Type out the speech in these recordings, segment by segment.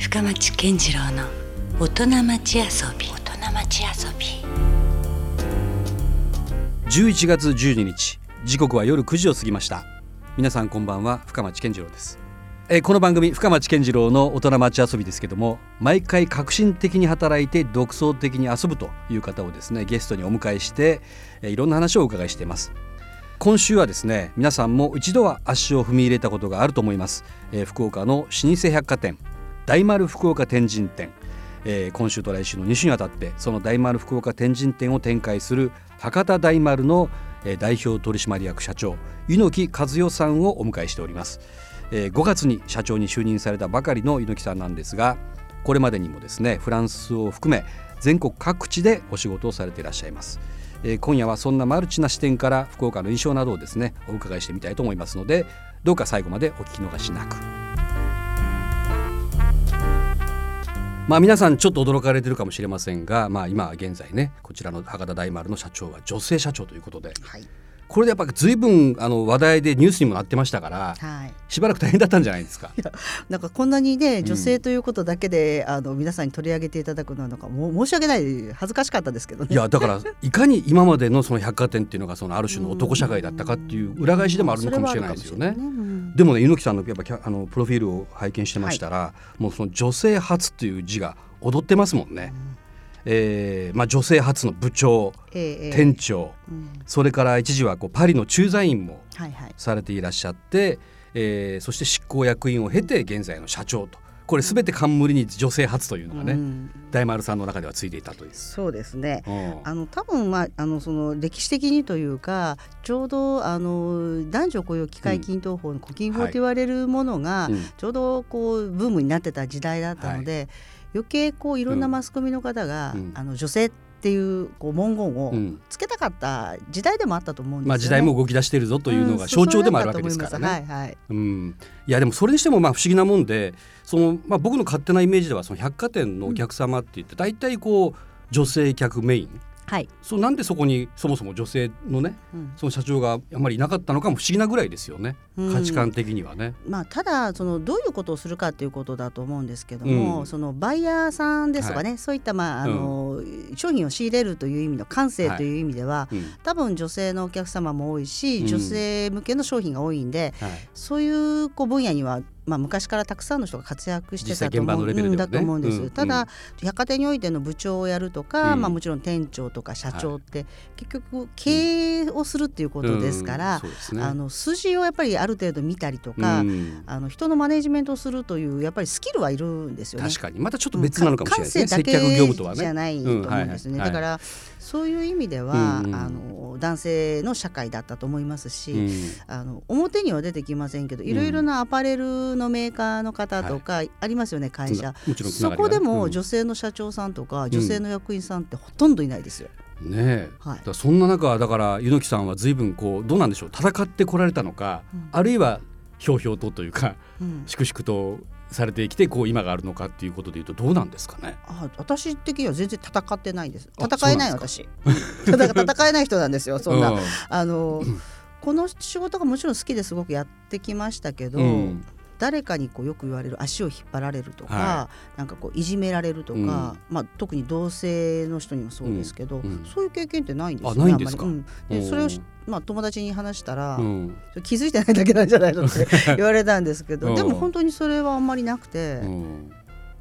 深町健次郎の大人町遊び。大人町遊び。11月12日時刻は夜9時を過ぎました。皆さんこんばんは深町健次郎です。えーこの番組深町健次郎の大人町遊びですけども毎回革新的に働いて独創的に遊ぶという方をですねゲストにお迎えして、えーいろんな話をお伺いしています。今週はですね皆さんも一度は足を踏み入れたことがあると思います、えー福岡の老舗百貨店大丸福岡天神店、えー今週と来週の2週にわたってその大丸福岡天神店を展開する博多大丸の、えー代表取締役社長猪木和代さんをお迎えしております、えー5月に社長に就任されたばかりの猪木さんなんですがこれまでにもですねフランスを含め全国各地でお仕事をされていらっしゃいます、えー今夜はそんなマルチな視点から福岡の印象などをですねお伺いしてみたいと思いますのでどうか最後までお聞き逃しなく。まあ皆さんちょっと驚かれてるかもしれませんが、まあ、今現在ねこちらの博多大丸の社長は女性社長ということではい。これでやっぱ随分あの話題でニュースにもなってましたからはい。しばらく大変だったんじゃないですか。なんかこんなにねん女性ということだけで、あの皆さんに取り上げていただくのはなんかもう申し訳ない恥ずかしかったですけどね。いやだからいかに今までのその百貨店っていうのがそのある種の男社会だったかっていう裏返しでもあるのかもしれないですよね。うんでもね猪木さんのやっぱあのプロフィールを拝見してましたら、もうその女性初っていう字が踊ってますもんね。えーまあ、女性初の部長、ええええ。店長。うん。それから一時はこうパリの駐在員もはいはい。されていらっしゃって、えーそして執行役員を経て現在の社長とこれ全て冠に女性初というのがね、うん。大丸さんの中ではついていたという。そうですね。うん。あの多分まああのその歴史的にというかちょうどあの男女雇用機会均等法の古今法と言われるものが、うん。ちょうどこうブームになってた時代だったので、余計こういろんなマスコミの方が、うん。あの女性っていうこう文言をうん。つけたかった時代でもあったと思うんですよね。まあ、時代も動き出しているぞというのが象徴でもあるわけですからね。はいはい。うん、いやでもそれにしてもまあ不思議なもんでその、まあ、僕の勝手なイメージではその百貨店のお客様って言って大体こう女性客メイン。はい。そうなんでそこにそもそも女性のねうん。その社長があんまりいなかったのかも不思議なぐらいですよね。うん。価値観的にはね。まあ、ただそのどういうことをするかっていうことだと思うんですけども、うん。そのバイヤーさんですとかね、そういった、まああの商品を仕入れるという意味の感性という意味では、うん。多分女性のお客様も多いし、うん。女性向けの商品が多いんではい。そういうこう分野には、まあ、昔からたくさんの人が活躍してたと思うんだと思うんです、うん。ただ、百貨店においての部長をやるとか、うん。まあ、もちろん店長とか社長って、結局経営をするっていうことですから、うん。そうですね。あの数字をやっぱりある程度見たりとか、うん。あの人のマネジメントをするというやっぱりスキルはいるんですよね。確かに。またちょっと別なのかもしれない接客業務とはけじゃね。ないと思うんですね、だからそういう意味では、うんうん。あの男性の社会だったと思いますし、うん。あの表には出てきませんけどいろいろなアパレルのメーカーの方とかありますよね、会社。そこでもうん。女性の社長さんとか女性の役員さんってほとんどいないですよ。ねえ、はい。そんな中だから猪木さんは随分こうどうなんでしょう。戦ってこられたのか、うん。あるいはひょうひょうとというかうん。粛々とされてきてこう今があるのかっていうことでいうとどうなんですかね？あ私的には全然戦ってないんです。あ戦えない私。戦えない人なんですよ そんな、うん。あのこの仕事がもちろん好きですごくやってきましたけど、うん誰かにこうよく言われる足を引っ張られるとか、はなんかこういじめられるとか、うん。まあ、特に同性の人にもそうですけど、うん。うん。そういう経験ってないんですよあないんですか？あまり。うん。でそれをし、まあ、友達に話したら、気づいてないだけなんじゃないのって 言われたんですけうん。どでも本当にそれはあんまりなくて、うん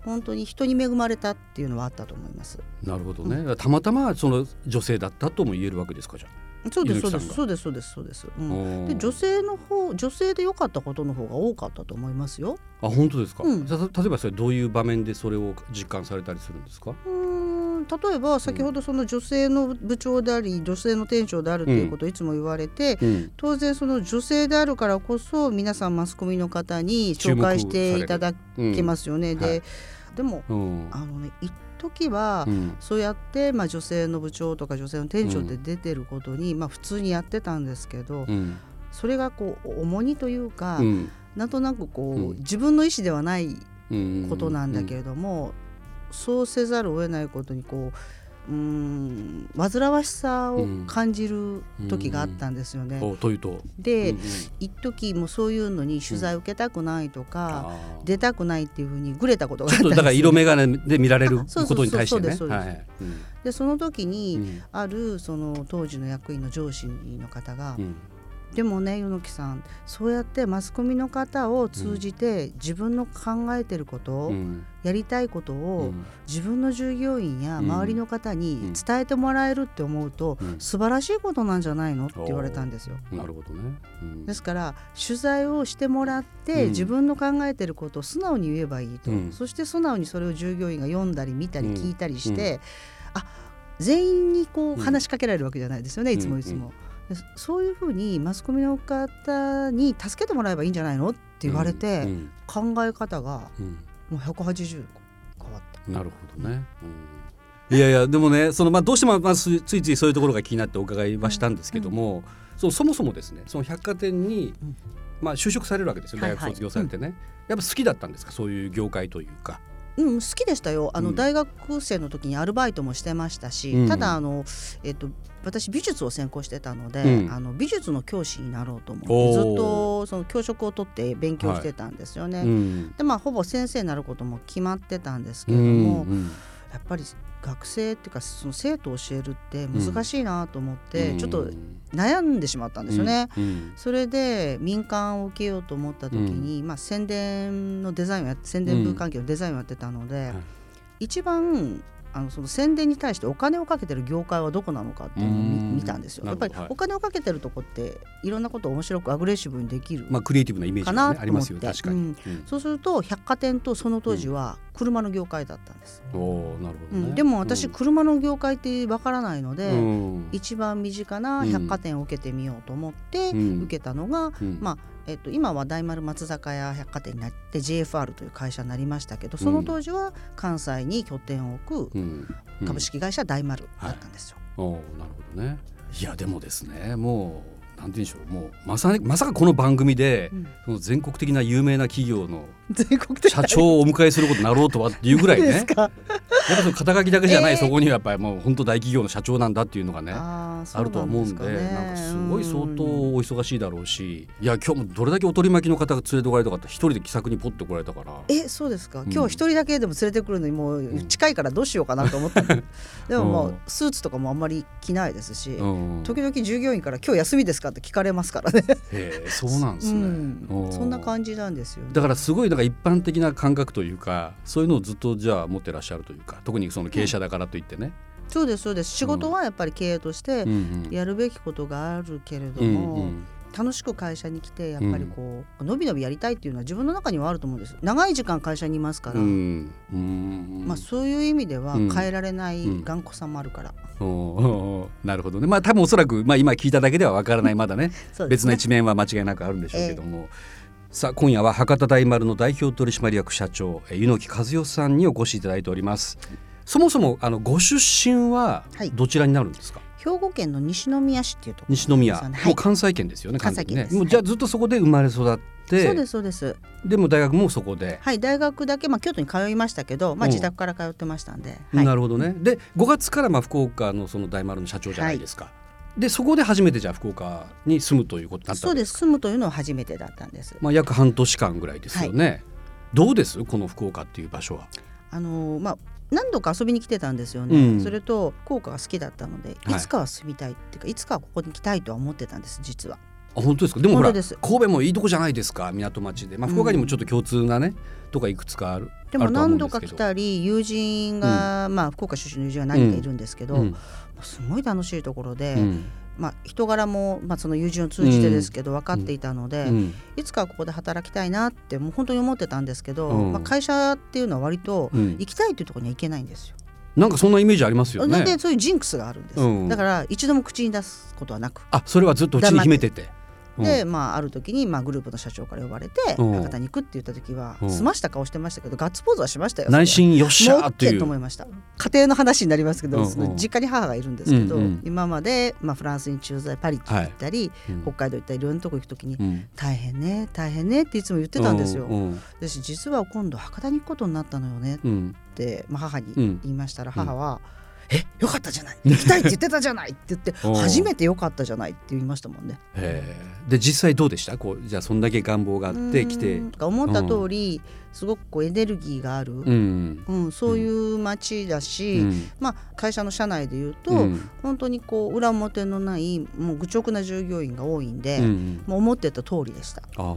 本当に人に恵まれたっていうのはあったと思います。なるほどね、たまたまその女性だったとも言えるわけですかじゃそうですそうです。そうですそうですそうです。うあ、んで女性の方女性で良かったことの方が多かったと思いますよ。あ本当ですか、うん。た例えばそれどういう場面でそれを実感されたりするんですか、うーん例えば先ほどその女性の部長であり女性の店長であるということをいつも言われて、うん。当然その女性であるからこそ皆さんマスコミの方に紹介していただうんけますよね。で、はい。でもうん。あのね一時は、うん。そうやって、まあ、女性の部長とか女性の店長って出てることに、まあ、普通にやってたんですけど、うん。それがこう重荷というか、うん。なんとなくこう、うん。自分の意思ではないうん。ことなんだけれども、そうせざるを得ないことにこううん煩わしさを感じる時があったんですよね。おというと。で、うんうん、一時もそういうのに取材を受けたくないとか、うん、出たくないっていうふうにぐれたことがあったんですだから色眼鏡で見られることに対してね。でその時に、あるその当時の役員の上司の方が、でもね柚木さんそうやってマスコミの方を通じて自分の考えてること、うん、やりたいことを自分の従業員や周りの方に伝えてもらえるって思うと、うん、素晴らしいことなんじゃないの？って言われたんですよ。なるほどね、うん、ですから取材をしてもらって、自分の考えてることを素直に言えばいいと、そして素直にそれを従業員が読んだり見たり聞いたりして、うん、あ全員にこう話しかけられるわけじゃないですよね、いつもいつも。そういうふうにマスコミの方に助けてもらえばいいんじゃないのって言われて、考え方がもう180変わった。なるほどね、うん、いやいやでもねその、まあ、どうしても、まあ、ついついそういうところが気になってお伺いはしたんですけども、うん、そそもそもですねその百貨店に、まあ、就職されるわけですよ大学卒業されてね、はいはい、やっぱ好きだったんですか？そういう業界というか。うん、好きでしたよ。あの、うん、大学生の時にアルバイトもしてましたし、うん、ただあの、えっと、私美術を専攻してたので、うん、あの美術の教師になろうと思ってずっとその教職を取って勉強してたんですよね。はい、でまあほぼ先生になることも決まってたんですけれども、やっぱり学生っていうかその生徒を教えるって難しいなと思って、ちょっと悩んでしまったんですよね。それで民間を受けようと思った時に、まあ、宣伝のデザインをやって宣伝部関係のデザインをやってたので、一番あのその宣伝に対してお金をかけてる業界はどこなのかっていうのを見たんですよ。やっぱりお金をかけてるとこっていろんなことを面白くアグレッシブにできる。まあクリエイティブなイメージが、ね、ありますよ確かに、うん。うん、そうすると百貨店とその当時は車の業界だったんです。うん、おなるほど、ね、でも私、車の業界ってわからないので、一番身近な百貨店を受けてみようと思って受けたのが、まあえっと、今は大丸松坂屋百貨店になって JFR という会社になりましたけどその当時は関西に拠点を置く株式会社大丸だったんですよ。うんうんはい、おなるほどね。いやでもですねもうなんて言うんでしょうもうまさにまさかこの番組で、うん、その全国的な有名な企業の社長をお迎えすることになろうとはっていうぐらいねやっぱその肩書きだけじゃない、えー、そこにはやっぱりもう本当大企業の社長なんだっていうのがねあるとは思うんで、ね、なんかすごい相当お忙しいだろうしいや今日もどれだけお取り巻きの方が連れてこられたかって一人で気さくにポッて来られたから。えそうですか、今日一人だけでも連れてくるのにもう近いからどうしようかなと思った、うん、でももうスーツとかもあんまり着ないですし、時々従業員から「今日休みですか?」って聞かれますからね。へえそうなんですね、うん、そんな感じなんですよ、ね、だからすごいなんか一般的な感覚というかそういうのをずっとじゃあ持ってらっしゃるというか特にその経営者だからといってね、うん。そうですそうです。仕事はやっぱり経営としてやるべきことがあるけれども、うんうん、楽しく会社に来てやっぱりこう、うん、のびのびやりたいっていうのは自分の中にはあると思うんです。長い時間会社にいますから、うん。うん、まあ、そういう意味では変えられない頑固さもあるから。なるほどね。まあ多分おそらく、まあ、今聞いただけではわからないまだね。ね、別の一面は間違いなくあるんでしょうけども。えーさあ今夜は博多大丸の代表取締役社長柚木和代さんにお越しいただいております。そもそもあのご出身はどちらになるんですか、はい、兵庫県の西宮市っていうところ、ね、西宮、はい、もう関西圏ですよね関西圏ね。もうじゃあずっとそこで生まれ育って。そうですそうです。でも大学もそこで。はい大学だけまあ京都に通いましたけどまあ自宅から通ってましたんで、うんはい、なるほどね。で5月からまあ福岡のその大丸の社長じゃないですか、でそこで初めてじゃあ福岡に住むということになったそうです。住むというのは初めてだったんです。まあ約半年間ぐらいですよね。はい、どうです？この福岡っていう場所は？あのまあ何度か遊びに来てたんですよね、うん、それと福岡が好きだったのでい。つかは住みたいっていうか、はい、いつかはここに来たいとは思ってたんです実は。あ本当ですか？でもほら神戸もいいとこじゃないですか港町で、まあ、福岡にもちょっと共通なね、うん、とかいくつかあるでも何度か来たり友人が、うん、まあ福岡出身の友人は何人かいるんですけど、うん、すごい楽しいところで、まあ、人柄も、まあ、その友人を通じてですけど分かっていたので、うん、いつかここで働きたいなってもう本当に思ってたんですけど、うん、まあ、会社っていうのは割と行きたいっていうところには行けないんですよ。なんかそんなイメージありますよね。でそういうジンクスがあるんです、だから一度も口に出すことはなく。あそれはずっとうちに秘めててで、まあ、ある時に、まあ、グループの社長から呼ばれて博多に行くって言った時は済ました顔してましたけどガッツポーズはしましたよ内心よっしゃーっていう。と思いました。家庭の話になりますけど、その実家に母がいるんですけど、今まで、まあ、フランスに駐在パリに行ったり、北海道行ったりいろんなとこ行く時に、大変ね大変ねっていつも言ってたんですよ。私実は今度博多に行くことになったのよねって、まあ、母に言いましたら、母は、「えよかったじゃない。行きたいって言ってたじゃない」って言って「初めてよかったじゃない」って言いましたもんね。で実際どうでした？こうじゃあそんだけ願望があって来て。思った通り、すごくこうエネルギーがある、うん、うん、そういう街だし、うん、まあ、会社の社内でいうと、うん、本当にこう裏表のないもう愚直な従業員が多いんで、もう思ってた通りでした。あ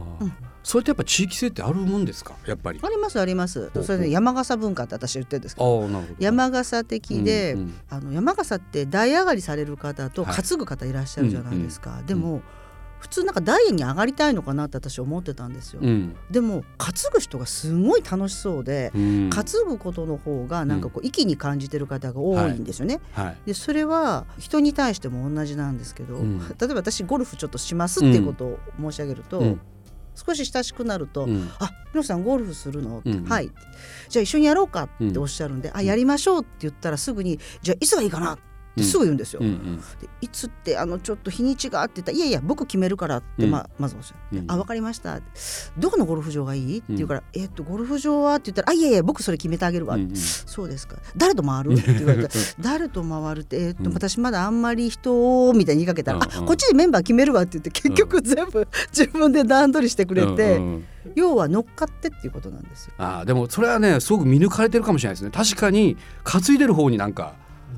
それってやっぱ地域性ってあるもんですか？やっぱり。ありますあります。それで山笠文化って私言ってるんですけど。山笠的で、うんうん、あの山笠って代上がりされる方と担ぐ方いらっしゃるじゃないですか、はい、でも、普通なんかダイエに上がりたいのかなって私思ってたんですよ、うん、でも担ぐ人がすごい楽しそうで、うん、担ぐことの方がなんかこう息に感じてる方が多いんですよね、はい。はい、でそれは人に対しても同じなんですけど、うん、例えば私ゴルフちょっとしますっていうことを申し上げると、少し親しくなると「うん、あひろさんゴルフするの？うん、はい」じゃあ一緒にやろうかっておっしゃるんで「うん、あやりましょう」って言ったらすぐに「じゃあいつがいいかな」ってすぐ言うんですよ。うんうん、でいつってあのちょっと日にちがあって言ったら「いやいや僕決めるから」ってま,、まずおっしゃって「あ分かりました」どこのゴルフ場がいい?」って言うから「えっとゴルフ場は?」って言ったら「あいやいや僕それ決めてあげるわ」そうですか誰と回る?」って言われて「誰と回る?」って「えっと私まだあんまり人を」みたいに言いかけたら「あこっちでメンバー決めるわ」って言って結局全部 自分で段取りしてくれて。要は乗っかってっていうことなんですよ。あでもそれはねすごく見抜かれてるかもしれないですね。確かに担いでる方になんか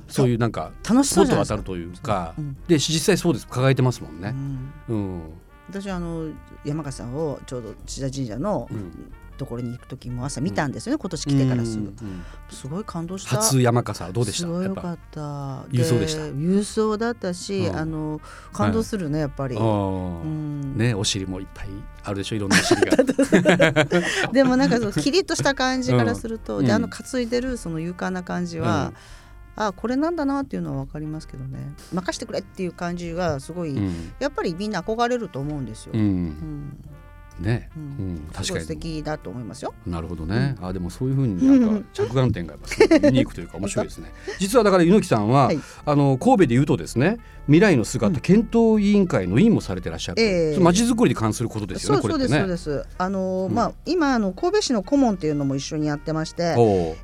そういうなんか楽しそうじゃ当たるというか、うん、で実際そうです。輝いてますもんね。うん、うん、私あの山川さんをちょうど千田神社の、ところに行く時も朝見たんですよね、うん、今年来てからすぐ、すごい感動した。初山笠どうでした？すごいよかった。郵送でした？郵送だったし、あの感動するねやっぱり、ねお尻もいっぱいあるでしょ？いろんなお尻が。でもなんかそうキリッとした感じからすると、であの担いでるその勇敢な感じは、あこれなんだなっていうのは分かりますけどね。任してくれっていう感じがすごい、うん、やっぱりみんな憧れると思うんですよ。うん、うんね、うん、確かに素敵だと思いますよ。なるほどね。あでもそういうふうになんか 着眼点がやっぱユニークというか面白いですね。実はだから猪木さんは、はい、あの神戸で言うとですね、未来の姿、検討委員会の委員もされてらっしゃる。えー、町づくりに関することですよね。そうです、そうです。あのまあ今あの神戸市の顧問っていうのも一緒にやってまして、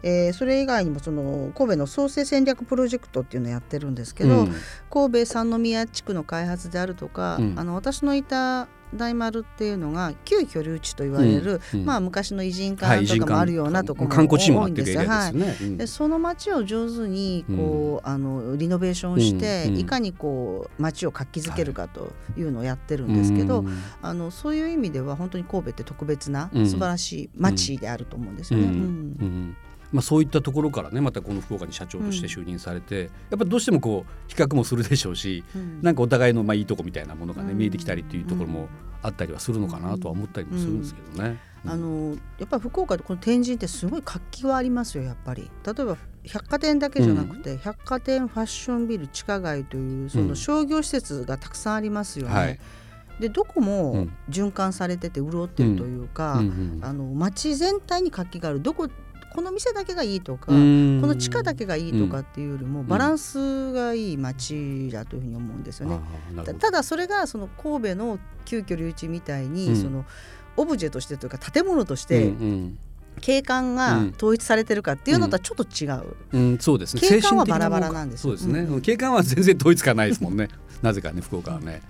えー、それ以外にもその神戸の創生戦略プロジェクトっていうのをやってるんですけど、神戸三宮地区の開発であるとか、あの私のいた大丸っていうのが旧居留地と言われる、うんうん、まあ、昔の偉人館とかもあるようなところも多いんですよ。はい、でその町を上手にこう、あのリノベーションして、いかにこう町を活気づけるかというのをやってるんですけど、あのそういう意味では本当に神戸って特別な素晴らしい町であると思うんですよね。まあ、そういったところからねまたこの福岡に社長として就任されて、うん、やっぱどうしてもこう比較もするでしょうし、うん、なんかお互いのまあいいとこみたいなものがね、見えてきたりっていうところもあったりはするのかなとは思ったりもするんですけどね。あのやっぱり福岡でこの天神ってすごい活気はありますよやっぱり。例えば百貨店だけじゃなくて、百貨店ファッションビル地下街というその商業施設がたくさんありますよね。はい。でどこも循環されてて潤ってるというか、うんうんうん、あの街全体に活気がある。どここの店だけがいいとかこの地下だけがいいとかっていうよりもバランスがいい街だというふうに思うんですよね。ただそれがその神戸の旧居留地みたいに、そのオブジェとしてというか建物として、景観が統一されてるかっていうのとはちょっと違う、うん。うん、そうですね。景観はバラバラなんですそうですね、うん、景観は全然統一感ないですもんね。なぜかね福岡はね、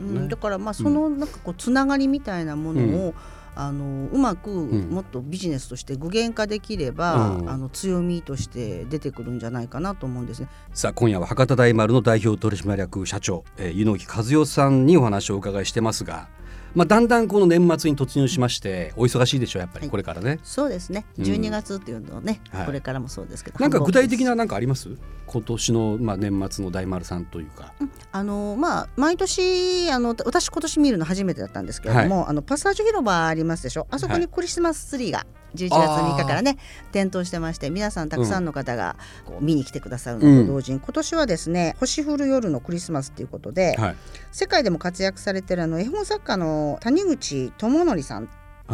うん、だからまあそのなんかこうつながりみたいなものを、あのうまくもっとビジネスとして具現化できれば、うん、あの強みとして出てくるんじゃないかなと思うんですね。さあ今夜は博多大丸の代表取締役社長、えー、柚木和代さんにお話をお伺いしてますが。まあ、だんだんこの年末に突入しましてお忙しいでしょうやっぱりこれからね、はい、そうですね。12月っていうのはね、うん、これからもそうですけど、なんか具体的な何かあります？今年のまあ年末の大丸さんというか、うん、あのまあ毎年あの私今年見るの初めてだったんですけれども、はい、あのパサージュ広場ありますでしょ？あそこにクリスマスツリーが、11月3日からね点灯してまして皆さんたくさんの方がこう見に来てくださるのと同時に、うん、今年はですね「星降る夜のクリスマス」ということで、はい、世界でも活躍されてるあの絵本作家の谷口智則さん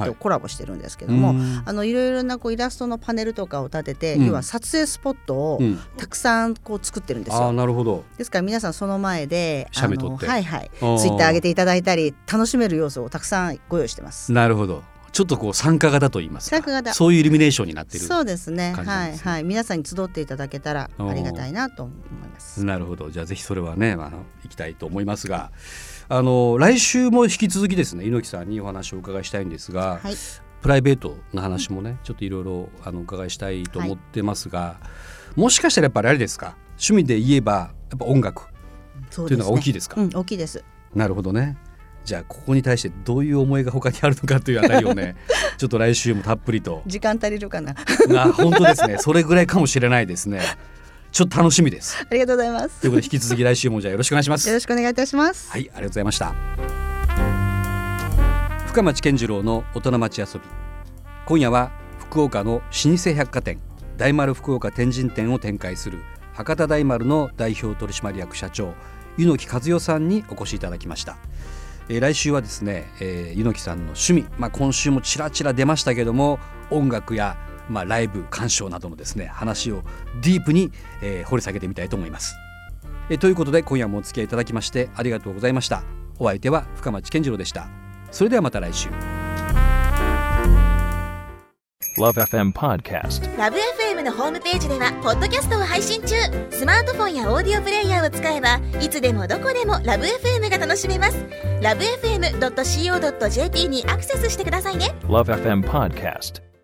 とコラボしてるんですけども、はい、あのいろいろなこうイラストのパネルとかを立てて、うん、要は撮影スポットをたくさんこう作ってるんですよ。うん、なるほど。ですから皆さんその前で写メ撮って。はいはい。ツイッター上げていただいたり楽しめる要素をたくさんご用意してます。なるほど。ちょっとこう参加型と言いますか。参加型。そういうイルミネーションになってる。そうですね。はいはい。皆さんに集っていただけたらありがたいなと思います。なるほど。じゃあぜひそれはね、まあ、行きたいと思いますがあの来週も引き続きですね猪木さんにお話をお伺いしたいんですが、はい。プライベートの話もねちょっといろいろあのお伺いしたいと思ってますが、もしかしたらやっぱりあれですか？趣味で言えばやっぱ音楽そうというのが大きいですか？うん大きいです。なるほどね。じゃあここに対してどういう思いが他にあるのかというあたりをね ちょっと来週もたっぷりと。時間足りるかな？あ本当ですね。それぐらいかもしれないですねちょっと楽しみですありがとうございますということで引き続き来週もじゃあよろしくお願いしますよろしくお願いいたしますはい、ありがとうございました。深町健次郎の大人町遊び。今夜は福岡の老舗百貨店大丸福岡天神店を展開する博多大丸の代表取締役社長柚木和代さんにお越しいただきました。えー来週はですね、えー、柚木さんの趣味、まあ、今週もちらちら出ましたけども音楽や、まあ、ライブ鑑賞などのですね話をディープに、えー掘り下げてみたいと思います。えーということで今夜もお付き合いいただきましてありがとうございましたお相手は深町健次郎でしたそれではまた来週 Love FM Podcast. ラブ f m のホームページではポッドキャストを配信中スマートフォンやオーディオプレイヤーを使えばいつでもどこでもラブ f m が楽しめますラブ FM.co.jp にアクセスしてくださいね Love FM Podcast.